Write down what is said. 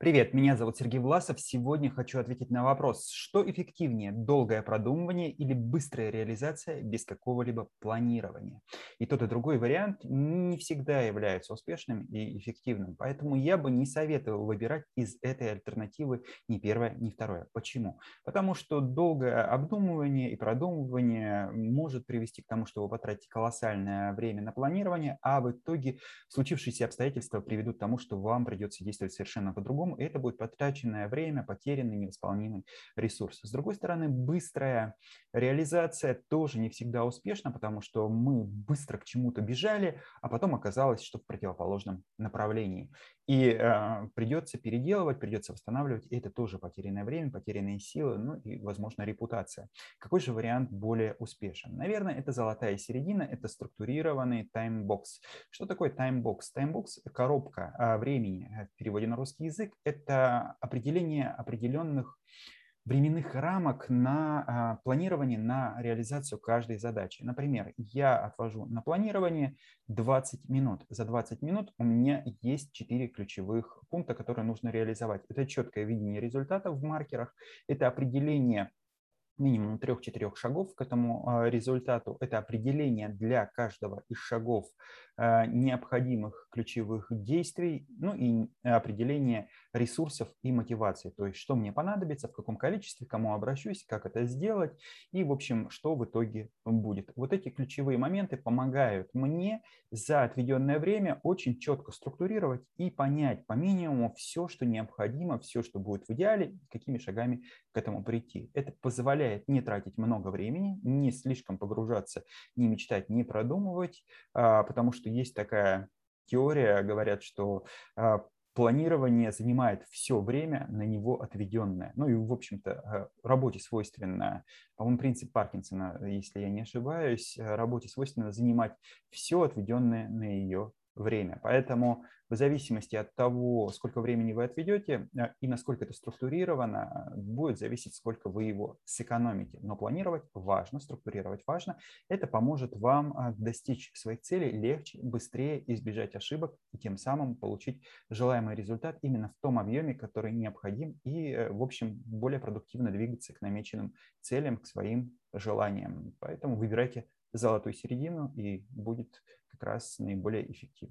Привет, меня зовут Сергей Власов. Сегодня хочу ответить на вопрос, что эффективнее, долгое продумывание или быстрая реализация без какого-либо планирования. И тот и другой вариант не всегда является успешным и эффективным, поэтому я бы не советовал выбирать из этой альтернативы ни первое, ни второе. Почему? Потому что долгое обдумывание и продумывание может привести к тому, что вы потратите колоссальное время на планирование, а в итоге случившиеся обстоятельства приведут к тому, что вам придется действовать совершенно по-другому, и это будет потраченное время, потерянный невосполнимый ресурс. С другой стороны, быстрая реализация тоже не всегда успешна, потому что мы быстро к чему-то бежали, а потом оказалось, что в противоположном направлении. И э, придется переделывать, придется восстанавливать, это тоже потерянное время, потерянные силы, ну и, возможно, репутация. Какой же вариант более успешен? Наверное, это золотая середина, это структурированный таймбокс. Что такое timebox? Timebox – коробка а, времени в переводе на русский язык, это определение определенных временных рамок на а, планирование, на реализацию каждой задачи. Например, я отвожу на планирование 20 минут. За 20 минут у меня есть 4 ключевых пункта, которые нужно реализовать. Это четкое видение результатов в маркерах, это определение минимум трех-четырех шагов к этому а, результату. Это определение для каждого из шагов а, необходимых ключевых действий, ну и определение ресурсов и мотивации. То есть, что мне понадобится, в каком количестве, кому обращусь, как это сделать и, в общем, что в итоге будет. Вот эти ключевые моменты помогают мне за отведенное время очень четко структурировать и понять по минимуму все, что необходимо, все, что будет в идеале, какими шагами к этому прийти. Это позволяет позволяет не тратить много времени, не слишком погружаться, не мечтать, не продумывать, а, потому что есть такая теория, говорят, что а, планирование занимает все время на него отведенное. Ну и, в общем-то, а, работе свойственно, по-моему, принцип Паркинсона, если я не ошибаюсь, работе свойственно занимать все отведенное на ее время. Поэтому в зависимости от того, сколько времени вы отведете э, и насколько это структурировано, будет зависеть, сколько вы его сэкономите. Но планировать важно, структурировать важно. Это поможет вам э, достичь своих целей легче, быстрее, избежать ошибок и тем самым получить желаемый результат именно в том объеме, который необходим и, э, в общем, более продуктивно двигаться к намеченным целям, к своим желаниям. Поэтому выбирайте золотую середину и будет как раз наиболее эффективно.